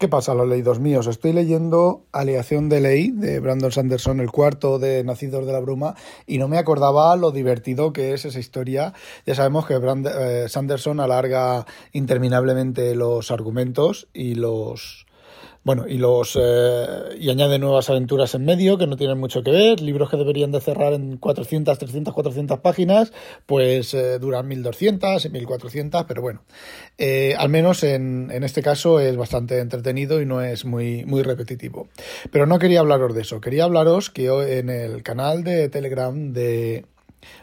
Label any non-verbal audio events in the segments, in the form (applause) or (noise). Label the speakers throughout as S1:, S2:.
S1: ¿Qué pasa, los leídos míos? Estoy leyendo Aleación de Ley de Brandon Sanderson, el cuarto de Nacidos de la Bruma, y no me acordaba lo divertido que es esa historia. Ya sabemos que eh, Sanderson alarga interminablemente los argumentos y los bueno, y los eh, y añade nuevas aventuras en medio que no tienen mucho que ver, libros que deberían de cerrar en 400, 300, 400 páginas, pues eh, duran 1200 y 1400, pero bueno, eh, al menos en, en, este caso es bastante entretenido y no es muy, muy repetitivo. Pero no quería hablaros de eso, quería hablaros que en el canal de Telegram de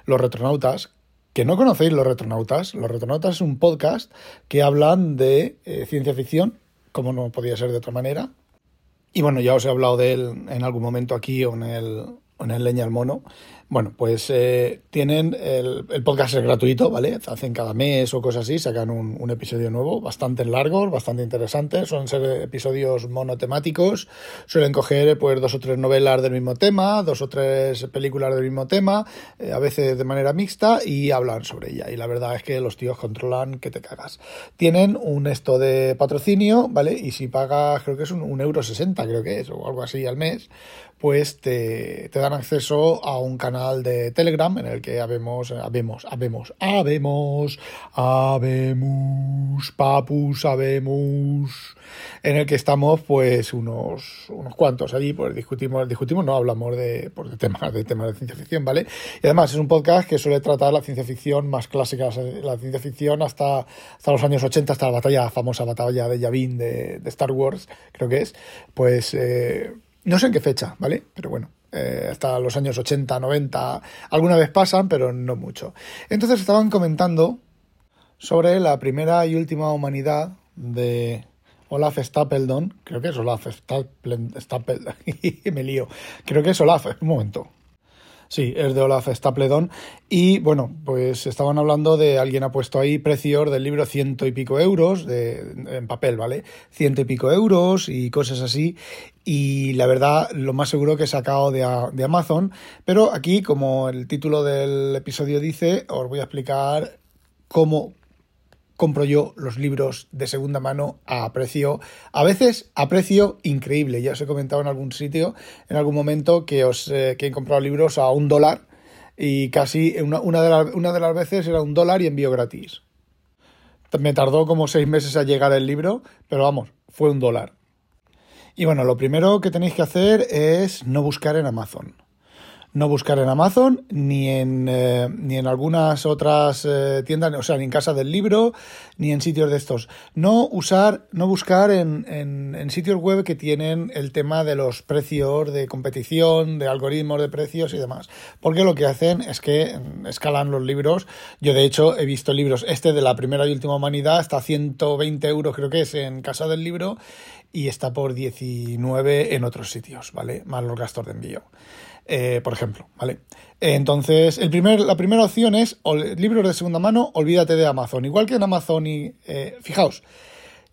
S1: los retronautas, que no conocéis los retronautas, los retronautas es un podcast que hablan de ciencia ficción como no podía ser de otra manera. Y bueno, ya os he hablado de él en algún momento aquí o en el, en el Leña al Mono. Bueno, pues eh, tienen el, podcast es gratuito, ¿vale? Hacen cada mes o cosas así, sacan un, episodio nuevo, bastante largos, bastante interesantes, suelen ser episodios monotemáticos, suelen coger pues dos o tres novelas del mismo tema, dos o tres películas del mismo tema, eh, a veces de manera mixta y hablan sobre ella. Y la verdad es que los tíos controlan que te cagas. Tienen un esto de patrocinio, ¿vale? Y si pagas, creo que es un, un euro sesenta, creo que es, o algo así al mes, pues te, te dan acceso a un canal de Telegram en el que habemos, habemos, habemos, habemos, habemos, papus, habemos, en el que estamos pues unos, unos cuantos allí, pues discutimos, discutimos, no hablamos de, pues, temas, de temas de ciencia ficción, ¿vale? Y además es un podcast que suele tratar la ciencia ficción más clásica, la ciencia ficción hasta, hasta los años 80, hasta la batalla, famosa batalla de Yavin de, de Star Wars, creo que es, pues eh, no sé en qué fecha, ¿vale? Pero bueno, eh, hasta los años 80, 90, alguna vez pasan, pero no mucho. Entonces estaban comentando sobre la primera y última humanidad de Olaf Stapledon, creo que es Olaf Stapledon, (laughs) me lío, creo que es Olaf, un momento, Sí, es de Olaf Stapledon. Y bueno, pues estaban hablando de alguien ha puesto ahí precios del libro ciento y pico euros, de, en papel, ¿vale? Ciento y pico euros y cosas así. Y la verdad, lo más seguro que he sacado de, de Amazon. Pero aquí, como el título del episodio dice, os voy a explicar cómo, compro yo los libros de segunda mano a precio, a veces a precio increíble. Ya os he comentado en algún sitio, en algún momento, que, os, eh, que he comprado libros a un dólar y casi una, una, de una de las veces era un dólar y envío gratis. Me tardó como seis meses a llegar el libro, pero vamos, fue un dólar. Y bueno, lo primero que tenéis que hacer es no buscar en Amazon no buscar en Amazon ni en, eh, ni en algunas otras eh, tiendas, o sea, ni en Casa del Libro, ni en sitios de estos. No usar, no buscar en, en, sitios web que tienen el tema de los precios, de competición, de algoritmos de precios y demás. Porque lo que hacen es que escalan los libros. Yo, de hecho, he visto libros, este de la primera y última humanidad, está a 120 euros, creo que es en Casa del Libro, y está por 19 en otros sitios, ¿vale? Más los gastos de envío. Eh, por ejemplo, ¿vale? Entonces, el primer, la primera opción es libros de segunda mano, olvídate de Amazon. Igual que en Amazon y... Eh, fijaos,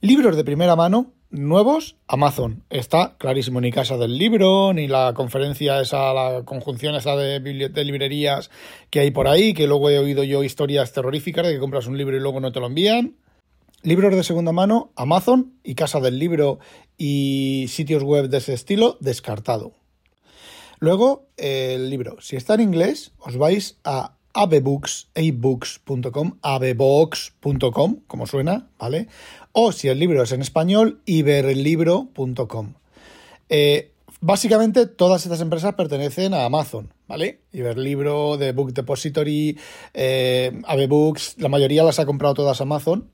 S1: libros de primera mano, nuevos, Amazon. Está clarísimo, ni Casa del Libro, ni la conferencia esa, la conjunción esa de, de librerías que hay por ahí, que luego he oído yo historias terroríficas de que compras un libro y luego no te lo envían. Libros de segunda mano, Amazon y Casa del Libro y sitios web de ese estilo, descartado. Luego, el libro. Si está en inglés, os vais a abebooks.com, abebooks.com, como suena, ¿vale? O si el libro es en español, iberlibro.com. Eh, básicamente, todas estas empresas pertenecen a Amazon, ¿vale? Iberlibro, The Book Depository, eh, Abebooks, la mayoría las ha comprado todas Amazon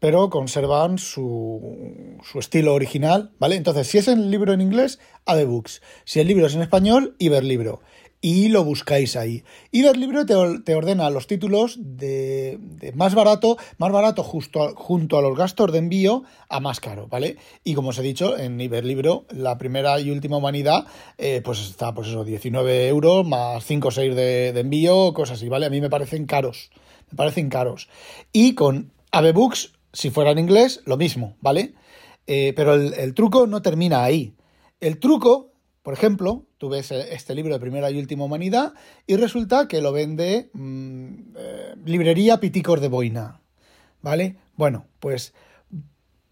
S1: pero conservan su, su, estilo original, ¿vale? Entonces, si es el libro en inglés, Books. Si el libro es en español, Iberlibro. Y lo buscáis ahí. Iberlibro te, ordena los títulos de, de, más barato, más barato justo junto a los gastos de envío a más caro, ¿vale? Y como os he dicho, en Iberlibro, la primera y última humanidad, eh, pues está, pues eso, 19 euros más 5 o 6 de, envío, cosas así, ¿vale? A mí me parecen caros, me parecen caros. Y con Books si fuera en inglés, lo mismo, ¿vale? Eh, pero el, truco no termina ahí. El truco, por ejemplo, tú ves este libro de Primera y Última Humanidad y resulta que lo vende mm, eh, Librería Piticos de Boina, ¿vale? Bueno, pues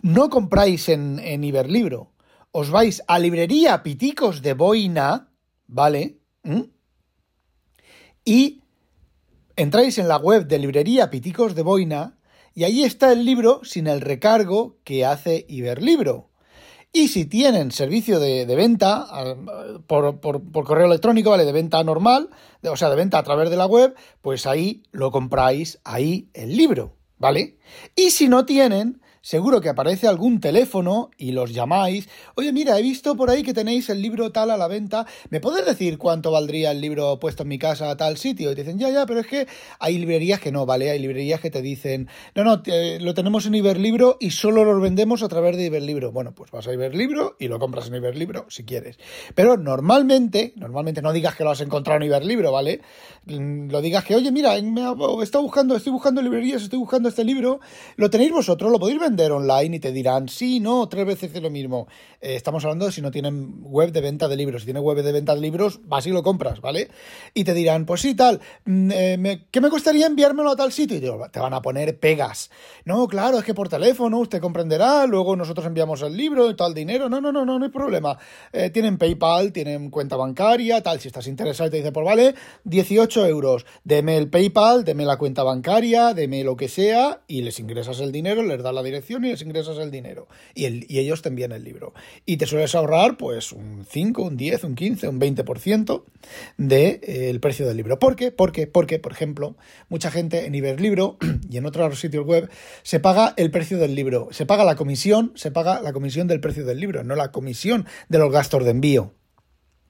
S1: no compráis en, en Iberlibro, os vais a librería Piticos de Boina, ¿vale? ¿Mm? Y entráis en la web de librería Piticos de Boina y ahí está el libro sin el recargo que hace Iberlibro. Y si tienen servicio de, venta por, correo electrónico, ¿vale? De venta normal, o sea, de venta a través de la web, pues ahí lo compráis, ahí el libro, ¿vale? Y si no tienen, seguro que aparece algún teléfono y los llamáis. Oye, mira, he visto por ahí que tenéis el libro tal a la venta. ¿Me puedes decir cuánto valdría el libro puesto en mi casa a tal sitio? Y te dicen, ya, ya, pero es que hay librerías que no, ¿vale? Hay librerías que te dicen, no, no, lo tenemos en Iberlibro y solo lo vendemos a través de Iberlibro. Bueno, pues vas a Iberlibro y lo compras en Iberlibro si quieres. Pero normalmente, normalmente no digas que lo has encontrado en Iberlibro, ¿vale? Mm, lo digas que, oye, mira, me estado buscando, estoy buscando librerías, estoy buscando este libro. ¿Lo tenéis vosotros? ¿Lo podéis vender? Online y te dirán, sí, no, tres veces es lo mismo. Eh, estamos hablando de si no tienen web de venta de libros. Si tienen web de venta de libros, vas y lo compras, ¿vale? Y te dirán, pues sí, tal, mm, eh, ¿qué me costaría enviármelo a tal sitio? Y te, van a poner pegas. No, claro, es que por teléfono usted comprenderá, luego nosotros enviamos el libro y tal dinero. No, no, no, no, no hay problema. Eh, tienen PayPal, tienen cuenta bancaria, tal. Si estás interesado te dice, pues vale, 18 euros. Deme el PayPal, deme la cuenta bancaria, deme lo que sea y les ingresas el dinero, les da la dirección y les ingresas el dinero. Y, el, y ellos te envían el libro. Y te sueles ahorrar pues un 5, un 10, un 15, un 20% del de, eh, el precio del libro. ¿Por qué? Porque, porque, por ejemplo, mucha gente en Iberlibro (clears throat) y en otros sitios web se paga el precio del libro. Se paga la comisión, se paga la comisión del precio del libro, no la comisión de los gastos de envío.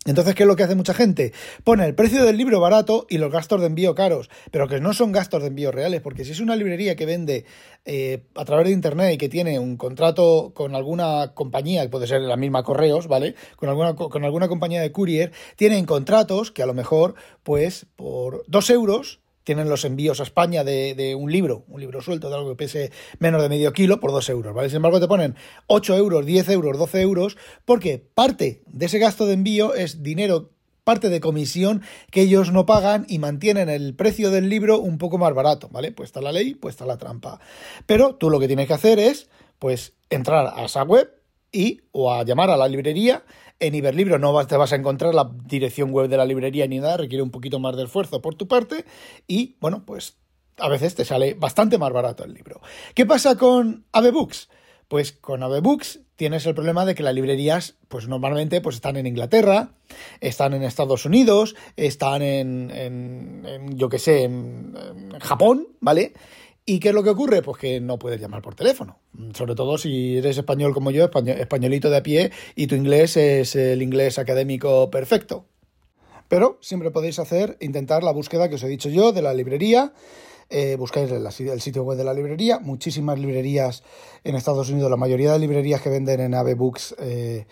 S1: Entonces, ¿qué es lo que hace mucha gente? Pone el precio del libro barato y los gastos de envío caros, pero que no son gastos de envío reales, porque si es una librería que vende eh, a través de Internet y que tiene un contrato con alguna compañía, puede ser la misma Correos, ¿vale? Con alguna, con alguna compañía de courier, tienen contratos que a lo mejor, pues, por dos euros tienen los envíos a España de, un libro, un libro suelto de algo que pese menos de medio kilo por dos euros, ¿vale? Sin embargo, te ponen 8 euros, 10 euros, 12 euros, porque parte de ese gasto de envío es dinero parte de comisión que ellos no pagan y mantienen el precio del libro un poco más barato, ¿vale? Pues está la ley, pues está la trampa. Pero tú lo que tienes que hacer es, pues, entrar a esa web y o a llamar a la librería en Iberlibro no te vas a encontrar la dirección web de la librería ni nada, requiere un poquito más de esfuerzo por tu parte y bueno, pues a veces te sale bastante más barato el libro. ¿Qué pasa con Books? Pues con Books tienes el problema de que las librerías, pues normalmente pues están en Inglaterra, están en Estados Unidos, están en, en, yo qué sé, en, en Japón, ¿vale? ¿Y qué es lo que ocurre? Pues que no puedes llamar por teléfono. Sobre todo si eres español como yo, españolito de a pie, y tu inglés es el inglés académico perfecto. Pero siempre podéis hacer, intentar la búsqueda que os he dicho yo de la librería. Eh, buscáis el, sitio web de la librería. Muchísimas librerías en Estados Unidos, la mayoría de librerías que venden en Ave Books eh,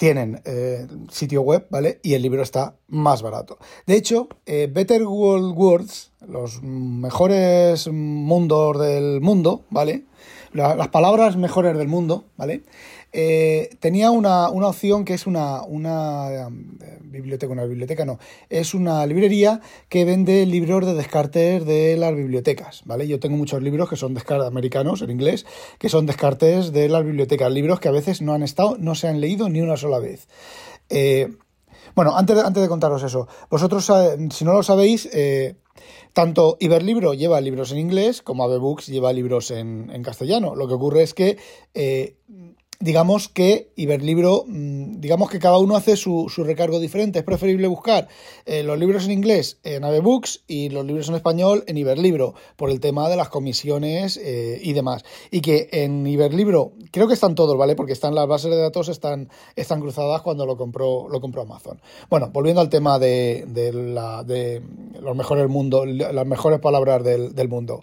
S1: tienen eh, sitio web, ¿vale? Y el libro está más barato. De hecho, Better World Words, los mejores mundos del mundo, ¿vale? las palabras mejores del mundo, ¿vale? Eh, tenía una, opción que es una, una eh, biblioteca, una biblioteca no, es una librería que vende libros de descartes de las bibliotecas, ¿vale? Yo tengo muchos libros que son descartes americanos en inglés, que son descartes de las bibliotecas, libros que a veces no han estado, no se han leído ni una sola vez. Eh, bueno, antes de, antes de contaros eso, vosotros, si no lo sabéis, tanto Iberlibro lleva libros en inglés como Avebooks lleva libros en, en castellano. Lo que ocurre es que digamos que Iberlibro, mm, digamos que cada uno hace su, recargo diferente. Es preferible buscar eh, los libros en inglés en Avebooks y los libros en español en Iberlibro, por el tema de las comisiones eh, y demás. Y que en Iberlibro, creo que están todos, ¿vale? Porque están las bases de datos están, están cruzadas cuando lo compró, lo compró Amazon. Bueno, volviendo al tema de, la, de los mejores mundo, las mejores palabras del, del mundo.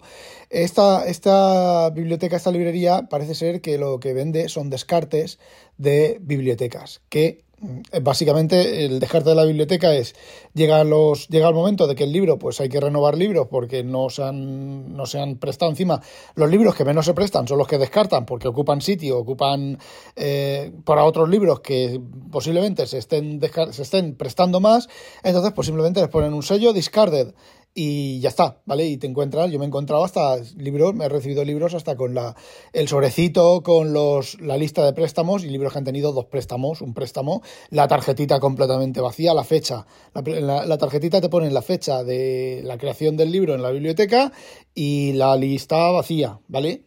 S1: Esta, esta biblioteca, esta librería, parece ser que lo que vende son descartes de bibliotecas, que mm, básicamente el descarte de la biblioteca es llega los llega el momento de que el libro pues hay que renovar libros porque no se han no se han prestado encima. Los libros que menos se prestan son los que descartan porque ocupan sitio ocupan eh, para otros libros que posiblemente se estén se estén prestando más. Entonces pues simplemente les ponen un sello discarded y ya está, ¿vale? Y te encuentras, yo me he encontrado hasta libros, me he recibido libros hasta con la, el sobrecito, con los, la lista de préstamos y libros que han tenido dos préstamos, un préstamo, la tarjetita completamente vacía, la fecha, la, tarjetita te pone la fecha de la creación del libro en la biblioteca y la lista vacía, ¿vale?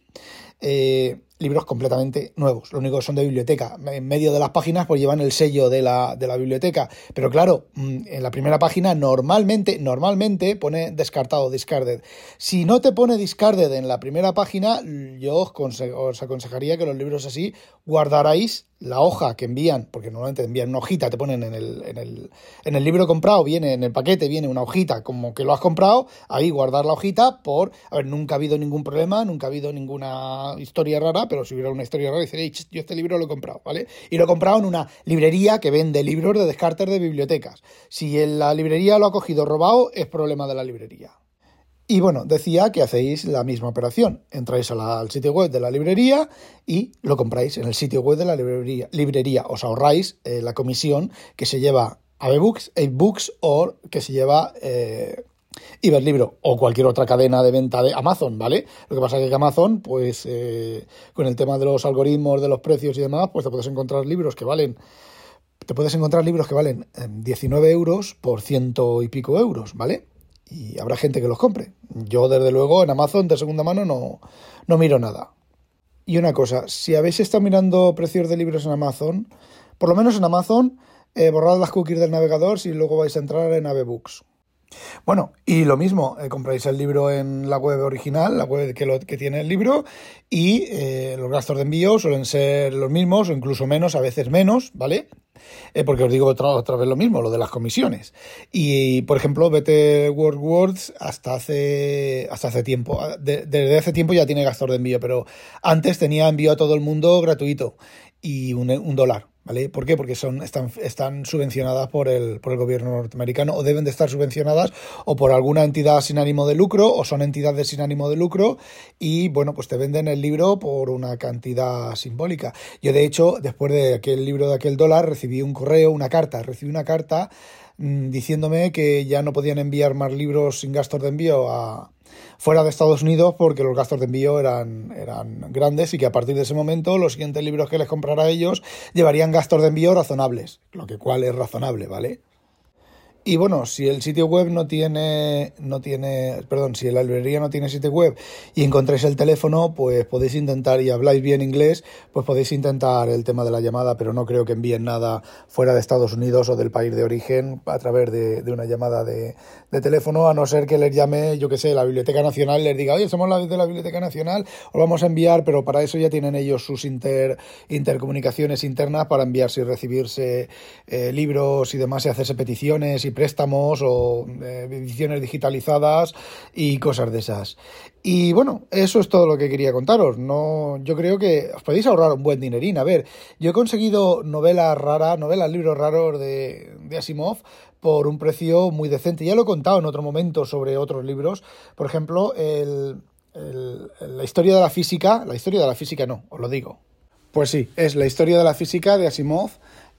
S1: Eh, libros completamente nuevos, lo único que son de biblioteca. En medio de las páginas pues llevan el sello de la, de la biblioteca. Pero claro, mm, en la primera página normalmente, normalmente pone descartado, discarded. Si no te pone discarded en la primera página, yo os, aconsejaría que los libros así guardarais la hoja que envían, porque normalmente envían una hojita, te ponen en el, en el, en el libro comprado, viene en el paquete, viene una hojita como que lo has comprado, ahí guardar la hojita por, a ver, nunca ha habido ningún problema, nunca ha habido ninguna historia rara, pero si hubiera una historia rara, dice, yo este libro lo he comprado, ¿vale? Y lo he comprado en una librería que vende libros de descartes de bibliotecas. Si la librería lo ha cogido robado, es problema de la librería. Y bueno, decía que hacéis la misma operación. Entráis al sitio web de la librería y lo compráis en el sitio web de la librería. librería. Os ahorráis eh, la comisión que se lleva a ebooks, ebooks o que se lleva eh, Iberlibro o cualquier otra cadena de venta de Amazon, ¿vale? Lo que pasa es que Amazon, pues eh, con el tema de los algoritmos, de los precios y demás, pues te puedes encontrar libros que valen te puedes encontrar libros que valen 19 euros por ciento y pico euros, ¿vale? y habrá gente que los compre. Yo, desde luego, en Amazon de segunda mano no, no miro nada. Y una cosa, si habéis estado mirando precios de libros en Amazon, por lo menos en Amazon, eh, borrad las cookies del navegador si luego vais a entrar en Avebooks. Bueno, y lo mismo, eh, compráis el libro en la web original, la web que, lo, que tiene el libro, y eh, los gastos de envío suelen ser los mismos o incluso menos, a veces menos, ¿vale? Eh, porque os digo otra, vez lo mismo, lo de las comisiones. Y, por ejemplo, vete WordWords hasta hace, hasta hace tiempo. desde hace tiempo ya tiene gastos de envío, pero antes tenía envío a todo el mundo gratuito y un dólar. ¿Vale? ¿Por qué? Porque son, están, están subvencionadas por el, por el gobierno norteamericano o deben de estar subvencionadas o por alguna entidad sin ánimo de lucro o son entidades sin ánimo de lucro y bueno, pues te venden el libro por una cantidad simbólica. Yo de hecho, después de aquel libro de aquel dólar, recibí un correo, una carta, recibí una carta mmm, diciéndome que ya no podían enviar más libros sin gastos de envío a, fuera de Estados Unidos porque los gastos de envío eran, eran grandes y que a partir de ese momento los siguientes libros que les comprara a ellos llevarían gastos de envío razonables, lo que cual es razonable, ¿vale? Y bueno, si el sitio web no tiene, no tiene, perdón, si la librería no tiene sitio web y encontráis el teléfono, pues podéis intentar y habláis bien inglés, pues podéis intentar el tema de la llamada, pero no creo que envíen nada fuera de Estados Unidos o del país de origen a través de, de una llamada de, de, teléfono, a no ser que les llame, yo que sé, la Biblioteca Nacional, les diga, oye, somos la de la Biblioteca Nacional, os vamos a enviar, pero para eso ya tienen ellos sus inter, intercomunicaciones internas para enviarse y recibirse eh, libros y demás y hacerse peticiones y préstamos o eh, ediciones digitalizadas y cosas de esas. Y bueno, eso es todo lo que quería contaros. No, yo creo que os podéis ahorrar un buen dinerín. A ver, yo he conseguido novelas raras, novelas, libros raros de, Asimov por un precio muy decente. Ya lo he contado en otro momento sobre otros libros. Por ejemplo, el, la historia de la física. La historia de la física no, os lo digo. Pues sí, es la historia de la física de Asimov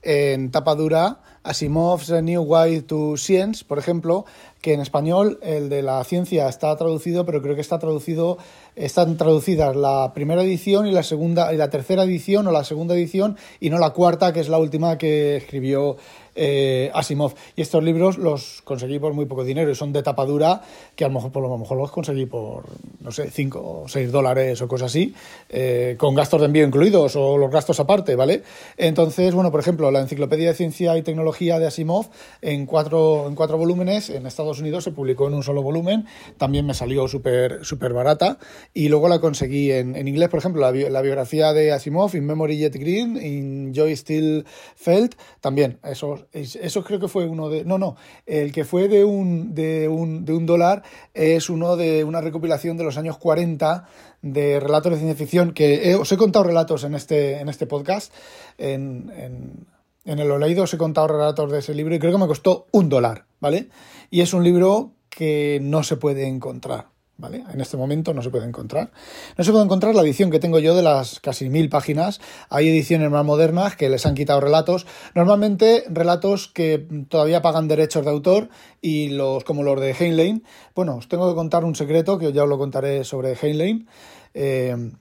S1: en tapa dura Asimov's New Way to Science, por ejemplo, que en español el de la ciencia está traducido, pero creo que está traducido, están traducidas la primera edición y la segunda y la tercera edición o la segunda edición y no la cuarta, que es la última que escribió eh, Asimov. Y estos libros los conseguí por muy poco dinero y son de tapa dura, que a lo mejor, por lo mejor los conseguí por, no sé, 5 o 6 dólares o cosas así, eh, con gastos de envío incluidos o los gastos aparte, ¿vale? Entonces, bueno, por ejemplo, la Enciclopedia de Ciencia y Tecnología de Asimov en cuatro, en cuatro volúmenes en Estados Unidos se publicó en un solo volumen, también me salió súper super barata y luego la conseguí en, en inglés, por ejemplo, la, la, biografía de Asimov, In Memory Jet Green, In Joy Still Felt, también, eso eso creo que fue uno de. No, no. El que fue de un, de un, de un dólar es uno de una recopilación de los años 40 de relatos de ciencia ficción. Que os he contado relatos en este, en este podcast. En, en, en el leído os he contado relatos de ese libro y creo que me costó un dólar, ¿vale? Y es un libro que no se puede encontrar ¿vale? En este momento no se puede encontrar. No se puede encontrar la edición que tengo yo de las casi mil páginas. Hay ediciones más modernas que les han quitado relatos. Normalmente relatos que todavía pagan derechos de autor y los como los de Heinlein. Bueno, os tengo que contar un secreto que ya os lo contaré sobre Heinlein. Eh,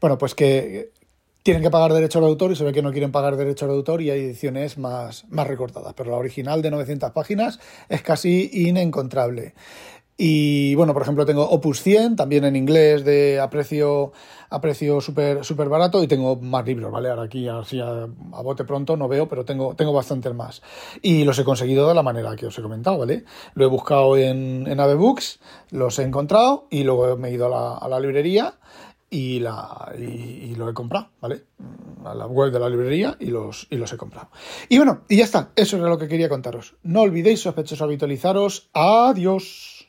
S1: bueno, pues que tienen que pagar derechos de autor y se ve que no quieren pagar derechos de autor y hay ediciones más, más recortadas, pero la original de 900 páginas es casi inencontrable. Y bueno, por ejemplo, tengo Opus 100, también en inglés de a precio, a precio súper super barato y tengo más libros, ¿vale? Ahora aquí así a, bote pronto no veo, pero tengo, tengo bastantes más. Y los he conseguido de la manera que os he comentado, ¿vale? Lo he buscado en, en los he encontrado y luego me he ido a la, a la librería y, la, y, lo he comprado, ¿vale? A la web de la librería y los, y los he comprado. Y bueno, y ya está, eso era lo que quería contaros. No olvidéis, sospechosos, habitualizaros. Adiós.